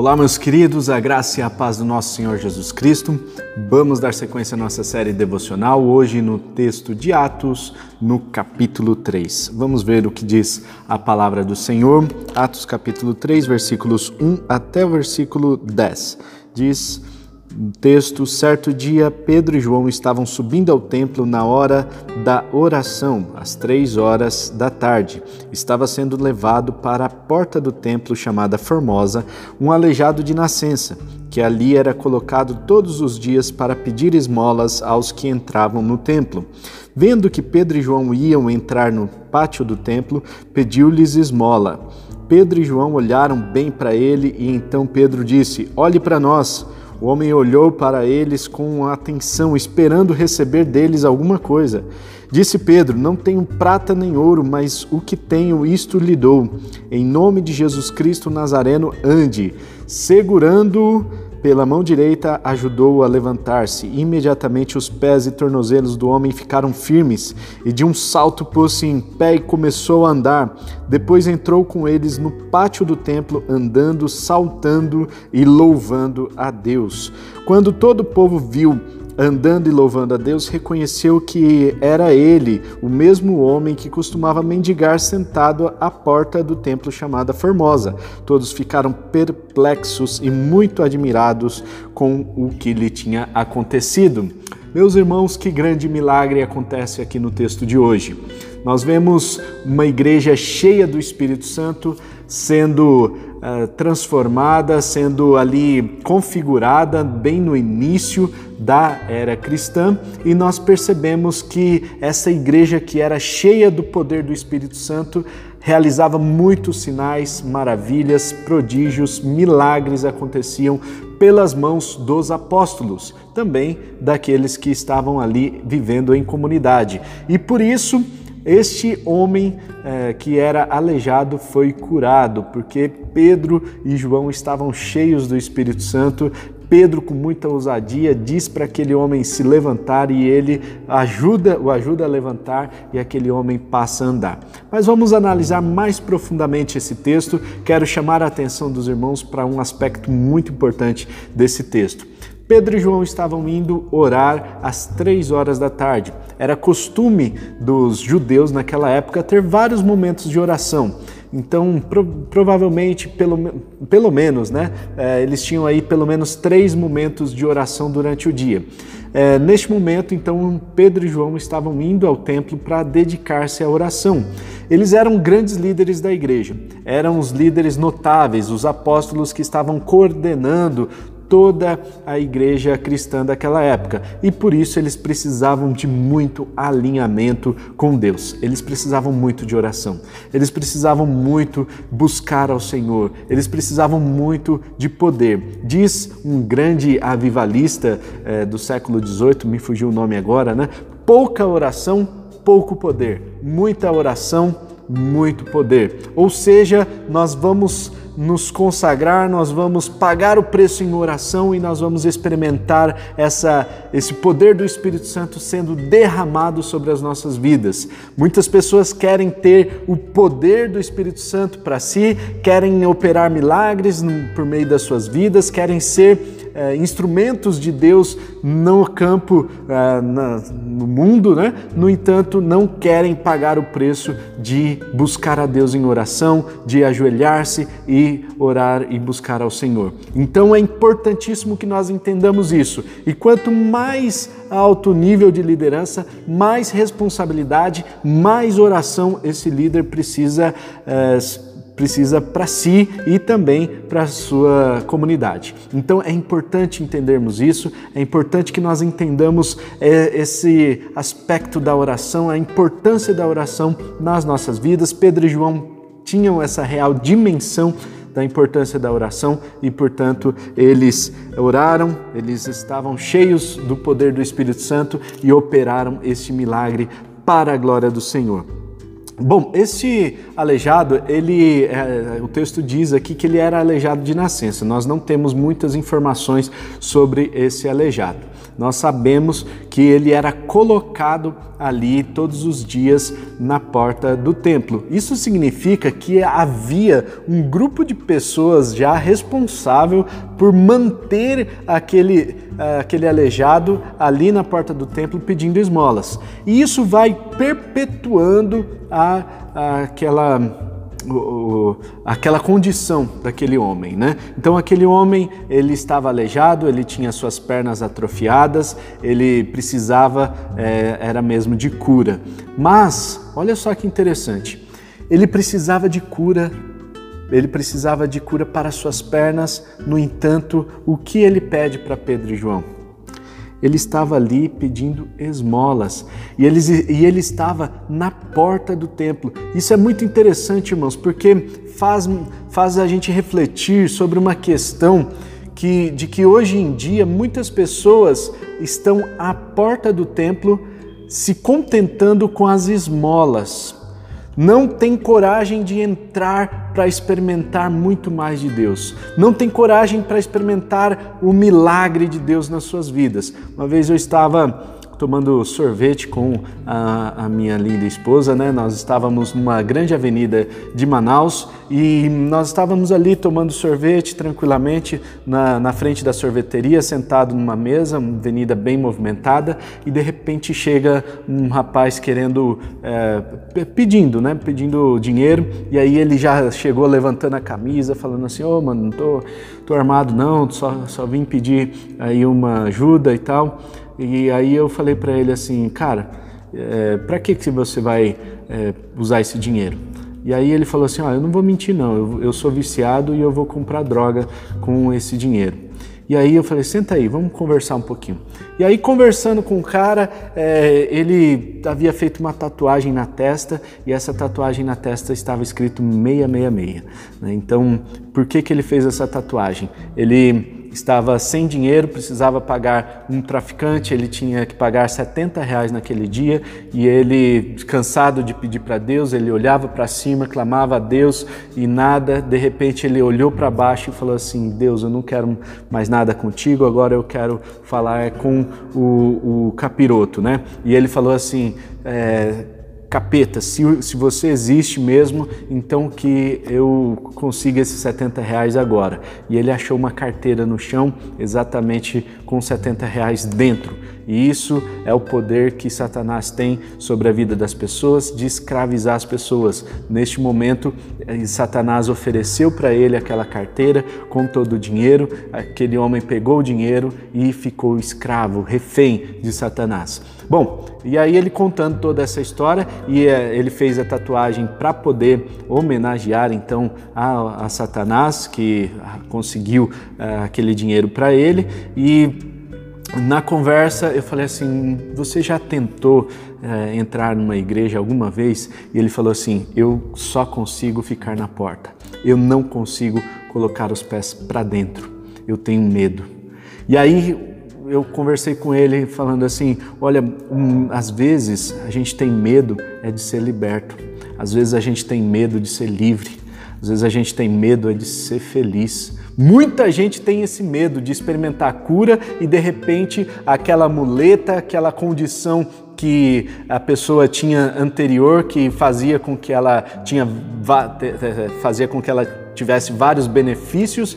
Olá, meus queridos, a graça e a paz do nosso Senhor Jesus Cristo. Vamos dar sequência à nossa série devocional, hoje no texto de Atos, no capítulo 3. Vamos ver o que diz a palavra do Senhor. Atos, capítulo 3, versículos 1 até o versículo 10. Diz texto: Certo dia, Pedro e João estavam subindo ao templo na hora da oração, às três horas da tarde. Estava sendo levado para a porta do templo chamada Formosa um aleijado de nascença, que ali era colocado todos os dias para pedir esmolas aos que entravam no templo. Vendo que Pedro e João iam entrar no pátio do templo, pediu-lhes esmola. Pedro e João olharam bem para ele e então Pedro disse: Olhe para nós. O homem olhou para eles com atenção, esperando receber deles alguma coisa. Disse Pedro: Não tenho prata nem ouro, mas o que tenho, isto lhe dou. Em nome de Jesus Cristo Nazareno, ande. Segurando-o pela mão direita, ajudou-o a levantar-se. Imediatamente os pés e tornozelos do homem ficaram firmes, e de um salto pôs-se em pé e começou a andar. Depois entrou com eles no pátio do templo, andando, saltando e louvando a Deus. Quando todo o povo viu andando e louvando a Deus, reconheceu que era ele, o mesmo homem que costumava mendigar sentado à porta do templo chamada Formosa. Todos ficaram perplexos e muito admirados com o que lhe tinha acontecido. Meus irmãos, que grande milagre acontece aqui no texto de hoje. Nós vemos uma igreja cheia do Espírito Santo sendo uh, transformada, sendo ali configurada bem no início da era cristã, e nós percebemos que essa igreja que era cheia do poder do Espírito Santo realizava muitos sinais, maravilhas, prodígios, milagres aconteciam pelas mãos dos apóstolos, também daqueles que estavam ali vivendo em comunidade. E por isso, este homem eh, que era aleijado foi curado, porque Pedro e João estavam cheios do Espírito Santo. Pedro, com muita ousadia, diz para aquele homem se levantar e ele ajuda, o ajuda a levantar e aquele homem passa a andar. Mas vamos analisar mais profundamente esse texto. Quero chamar a atenção dos irmãos para um aspecto muito importante desse texto. Pedro e João estavam indo orar às três horas da tarde. Era costume dos judeus naquela época ter vários momentos de oração. Então, pro, provavelmente, pelo, pelo menos, né, é, eles tinham aí pelo menos três momentos de oração durante o dia. É, neste momento, então, Pedro e João estavam indo ao templo para dedicar-se à oração. Eles eram grandes líderes da igreja, eram os líderes notáveis, os apóstolos que estavam coordenando toda a igreja cristã daquela época e por isso eles precisavam de muito alinhamento com Deus. Eles precisavam muito de oração. Eles precisavam muito buscar ao Senhor. Eles precisavam muito de poder. Diz um grande avivalista é, do século XVIII, me fugiu o nome agora, né? Pouca oração, pouco poder. Muita oração, muito poder. Ou seja, nós vamos nos consagrar, nós vamos pagar o preço em oração e nós vamos experimentar essa, esse poder do Espírito Santo sendo derramado sobre as nossas vidas. Muitas pessoas querem ter o poder do Espírito Santo para si, querem operar milagres por meio das suas vidas, querem ser é, instrumentos de Deus no campo, é, na, no mundo, né? no entanto, não querem pagar o preço de buscar a Deus em oração, de ajoelhar-se e orar e buscar ao Senhor. Então é importantíssimo que nós entendamos isso. E quanto mais alto nível de liderança, mais responsabilidade, mais oração esse líder precisa. É, precisa para si e também para a sua comunidade. Então é importante entendermos isso, é importante que nós entendamos é, esse aspecto da oração, a importância da oração nas nossas vidas. Pedro e João tinham essa real dimensão da importância da oração e, portanto, eles oraram, eles estavam cheios do poder do Espírito Santo e operaram este milagre para a glória do Senhor. Bom, esse aleijado, ele, é, o texto diz aqui que ele era aleijado de nascença. Nós não temos muitas informações sobre esse aleijado. Nós sabemos que ele era colocado ali todos os dias na porta do templo. Isso significa que havia um grupo de pessoas já responsável por manter aquele, aquele aleijado ali na porta do templo pedindo esmolas. E isso vai perpetuando a, a aquela aquela condição daquele homem, né? Então aquele homem ele estava aleijado, ele tinha suas pernas atrofiadas, ele precisava é, era mesmo de cura. Mas olha só que interessante, ele precisava de cura, ele precisava de cura para suas pernas. No entanto, o que ele pede para Pedro e João? Ele estava ali pedindo esmolas e ele, e ele estava na porta do templo. Isso é muito interessante, irmãos, porque faz, faz a gente refletir sobre uma questão que, de que hoje em dia muitas pessoas estão à porta do templo se contentando com as esmolas, não tem coragem de entrar para experimentar muito mais de Deus, não tem coragem para experimentar o milagre de Deus nas suas vidas. Uma vez eu estava tomando sorvete com a, a, minha linda esposa, né? Nós estávamos numa grande avenida de Manaus e nós estávamos ali tomando sorvete tranquilamente na, na frente da sorveteria, sentado numa mesa, uma avenida bem movimentada, e de repente chega um rapaz querendo, é, pedindo, né? Pedindo dinheiro, e aí ele já chegou levantando a camisa, falando assim: Ô, oh, mano, não tô, tô armado, não, só, só vim pedir aí uma ajuda e tal. E aí eu falei para ele assim, cara, é, para que, que você vai é, usar esse dinheiro? E aí ele falou assim, ah, eu não vou mentir não, eu, eu sou viciado e eu vou comprar droga com esse dinheiro. E aí eu falei, senta aí, vamos conversar um pouquinho. E aí conversando com o cara, é, ele havia feito uma tatuagem na testa e essa tatuagem na testa estava escrito 666. Né? Então, por que, que ele fez essa tatuagem? Ele estava sem dinheiro, precisava pagar um traficante, ele tinha que pagar 70 reais naquele dia e ele, cansado de pedir para Deus, ele olhava para cima, clamava a Deus e nada, de repente ele olhou para baixo e falou assim: Deus, eu não quero mais nada contigo, agora eu quero falar com o, o capiroto, né? E ele falou assim: é, capeta, se, se você existe mesmo, então que eu consiga esses 70 reais agora. E ele achou uma carteira no chão, exatamente com 70 reais dentro. E isso é o poder que Satanás tem sobre a vida das pessoas, de escravizar as pessoas. Neste momento, eh, Satanás ofereceu para ele aquela carteira com todo o dinheiro, aquele homem pegou o dinheiro e ficou escravo, refém de Satanás. Bom, e aí ele contando toda essa história e é, ele fez a tatuagem para poder homenagear então a, a, Satanás que conseguiu é, aquele dinheiro para ele e na conversa eu falei assim: você já tentou é, entrar numa igreja alguma vez? E ele falou assim: eu só consigo ficar na porta. Eu não consigo colocar os pés para dentro. Eu tenho medo. E aí eu conversei com ele falando assim: olha, um, às vezes a gente tem medo é de ser liberto, às vezes a gente tem medo de ser livre, às vezes a gente tem medo é de ser feliz. Muita gente tem esse medo de experimentar cura e de repente aquela muleta, aquela condição que a pessoa tinha anterior que fazia com que ela tinha fazia com que ela tivesse vários benefícios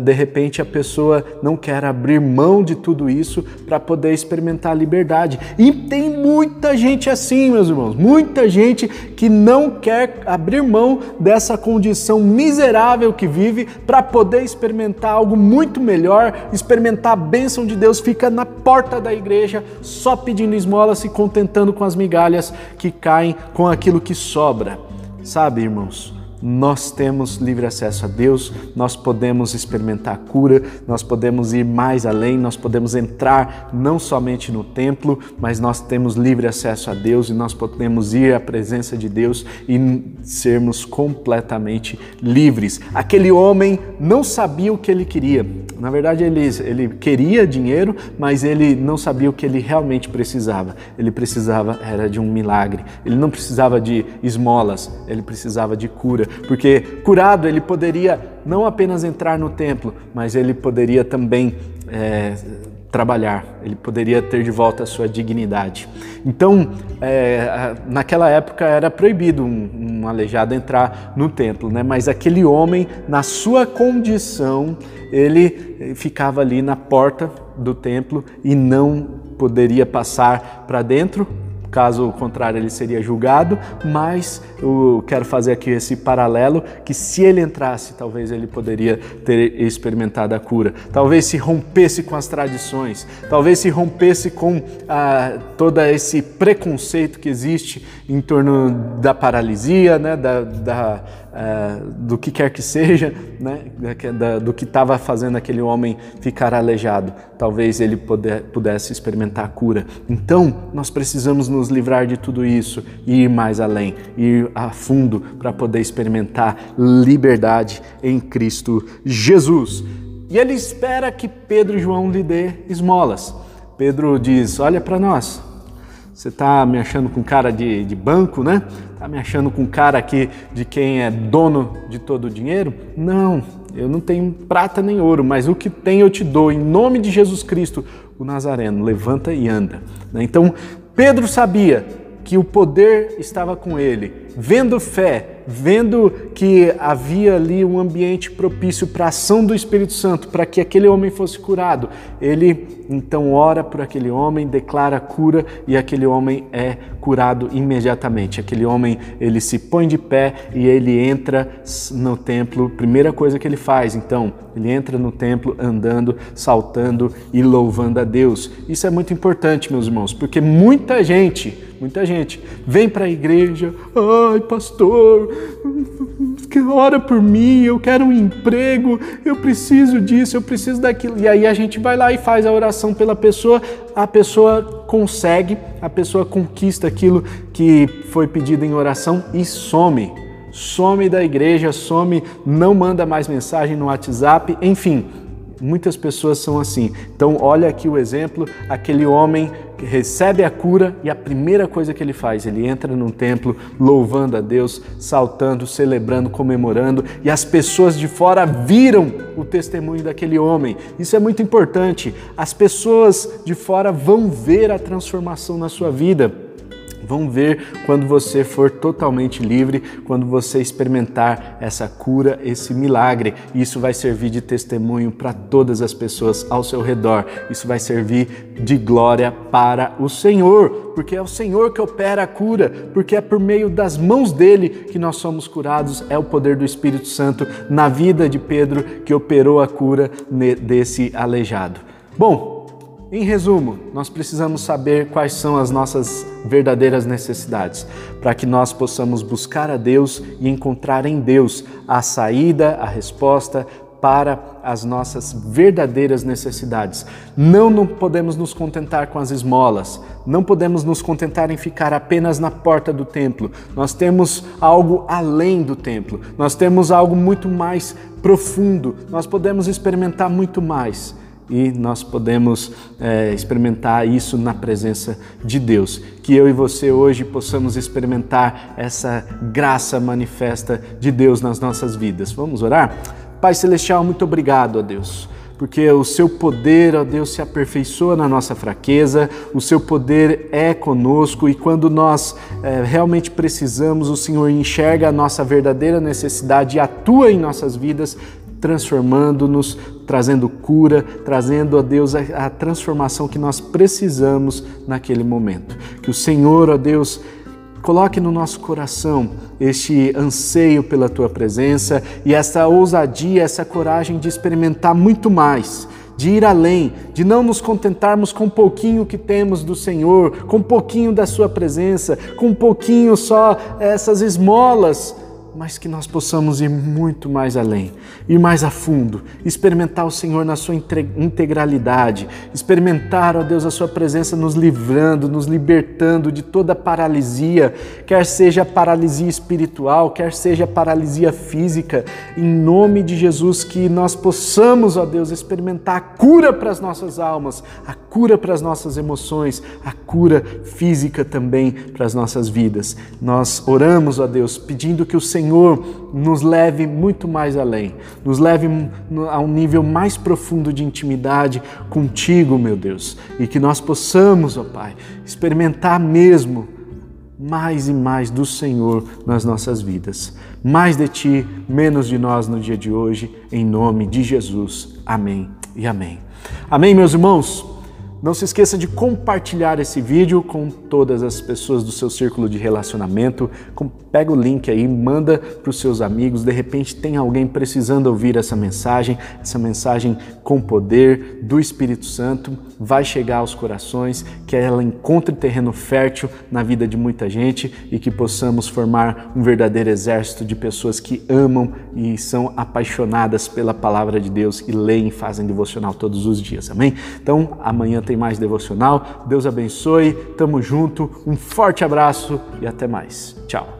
de repente a pessoa não quer abrir mão de tudo isso para poder experimentar a liberdade. E tem muita gente assim, meus irmãos, muita gente que não quer abrir mão dessa condição miserável que vive para poder experimentar algo muito melhor, experimentar a bênção de Deus, fica na porta da igreja só pedindo esmola, se contentando com as migalhas que caem com aquilo que sobra. Sabe, irmãos? Nós temos livre acesso a Deus, nós podemos experimentar a cura, nós podemos ir mais além, nós podemos entrar não somente no templo, mas nós temos livre acesso a Deus e nós podemos ir à presença de Deus e sermos completamente livres. Aquele homem não sabia o que ele queria. Na verdade, ele, ele queria dinheiro, mas ele não sabia o que ele realmente precisava. Ele precisava era de um milagre. Ele não precisava de esmolas, ele precisava de cura porque curado ele poderia não apenas entrar no templo, mas ele poderia também é, trabalhar, ele poderia ter de volta a sua dignidade. Então, é, naquela época era proibido um, um, aleijado entrar no templo, né? mas aquele homem, na sua condição, ele ficava ali na porta do templo e não poderia passar para dentro Caso contrário, ele seria julgado, mas eu quero fazer aqui esse paralelo que se ele entrasse, talvez ele poderia ter experimentado a cura. Talvez se rompesse com as tradições, talvez se rompesse com ah, todo esse preconceito que existe em torno da paralisia, né, da, da é, do que quer que seja, né, da, do que estava fazendo aquele homem ficar aleijado. Talvez ele pudesse experimentar a cura. Então, nós precisamos nos livrar de tudo isso e ir mais além, ir a fundo para poder experimentar liberdade em Cristo Jesus. E ele espera que Pedro e João lhe dê esmolas. Pedro diz: Olha para nós, você está me achando com cara de, de banco, né? Está me achando com cara aqui de quem é dono de todo o dinheiro? Não, eu não tenho prata nem ouro, mas o que tenho eu te dou. Em nome de Jesus Cristo, o Nazareno, levanta e anda. Né? Então, Pedro sabia que o poder estava com ele, vendo fé, vendo que havia ali um ambiente propício para a ação do Espírito Santo, para que aquele homem fosse curado, ele então ora por aquele homem, declara cura e aquele homem é curado imediatamente. Aquele homem, ele se põe de pé e ele entra no templo. Primeira coisa que ele faz, então, ele entra no templo andando, saltando e louvando a Deus. Isso é muito importante, meus irmãos, porque muita gente Muita gente vem para a igreja, ai pastor, ora por mim, eu quero um emprego, eu preciso disso, eu preciso daquilo. E aí a gente vai lá e faz a oração pela pessoa, a pessoa consegue, a pessoa conquista aquilo que foi pedido em oração e some. Some da igreja, some, não manda mais mensagem no WhatsApp, enfim, Muitas pessoas são assim. Então, olha aqui o exemplo: aquele homem recebe a cura e a primeira coisa que ele faz, ele entra num templo louvando a Deus, saltando, celebrando, comemorando, e as pessoas de fora viram o testemunho daquele homem. Isso é muito importante. As pessoas de fora vão ver a transformação na sua vida vão ver quando você for totalmente livre, quando você experimentar essa cura, esse milagre. Isso vai servir de testemunho para todas as pessoas ao seu redor. Isso vai servir de glória para o Senhor, porque é o Senhor que opera a cura, porque é por meio das mãos dele que nós somos curados. É o poder do Espírito Santo na vida de Pedro que operou a cura desse aleijado. Bom, em resumo, nós precisamos saber quais são as nossas verdadeiras necessidades, para que nós possamos buscar a Deus e encontrar em Deus a saída, a resposta para as nossas verdadeiras necessidades. Não, não podemos nos contentar com as esmolas, não podemos nos contentar em ficar apenas na porta do templo. Nós temos algo além do templo, nós temos algo muito mais profundo, nós podemos experimentar muito mais e nós podemos é, experimentar isso na presença de Deus. Que eu e você hoje possamos experimentar essa graça manifesta de Deus nas nossas vidas. Vamos orar? Pai Celestial, muito obrigado a Deus porque o seu poder, ó Deus, se aperfeiçoa na nossa fraqueza, o seu poder é conosco e quando nós é, realmente precisamos, o Senhor enxerga a nossa verdadeira necessidade e atua em nossas vidas, transformando-nos, trazendo cura, trazendo a Deus a, a, transformação que nós precisamos naquele momento. Que o Senhor, ó Deus, coloque no nosso coração este anseio pela tua presença e essa ousadia, essa coragem de experimentar muito mais. De ir além, de não nos contentarmos com um pouquinho que temos do Senhor, com um pouquinho da Sua presença, com um pouquinho só essas esmolas mas que nós possamos ir muito mais além, ir mais a fundo, experimentar o Senhor na sua integralidade, experimentar, ó Deus, a sua presença nos livrando, nos libertando de toda paralisia, quer seja paralisia espiritual, quer seja paralisia física, em nome de Jesus, que nós possamos, ó Deus, experimentar a cura para as nossas almas, a cura para as nossas emoções, a cura física também para as nossas vidas. Nós oramos, ó Deus, pedindo que o Senhor Senhor nos leve muito mais além, nos leve a um nível mais profundo de intimidade contigo, meu Deus, e que nós possamos, ó Pai, experimentar mesmo mais e mais do Senhor nas nossas vidas. Mais de Ti, menos de nós no dia de hoje, em nome de Jesus. Amém e amém. Amém, meus irmãos? Não se esqueça de compartilhar esse vídeo com todas as pessoas do seu círculo de relacionamento. Pega o link aí, manda para os seus amigos. De repente tem alguém precisando ouvir essa mensagem, essa mensagem com poder do Espírito Santo. Vai chegar aos corações, que ela encontre terreno fértil na vida de muita gente e que possamos formar um verdadeiro exército de pessoas que amam e são apaixonadas pela palavra de Deus e leem e fazem devocional todos os dias. Amém? Então, amanhã tem mais devocional. Deus abençoe, tamo junto, um forte abraço e até mais. Tchau.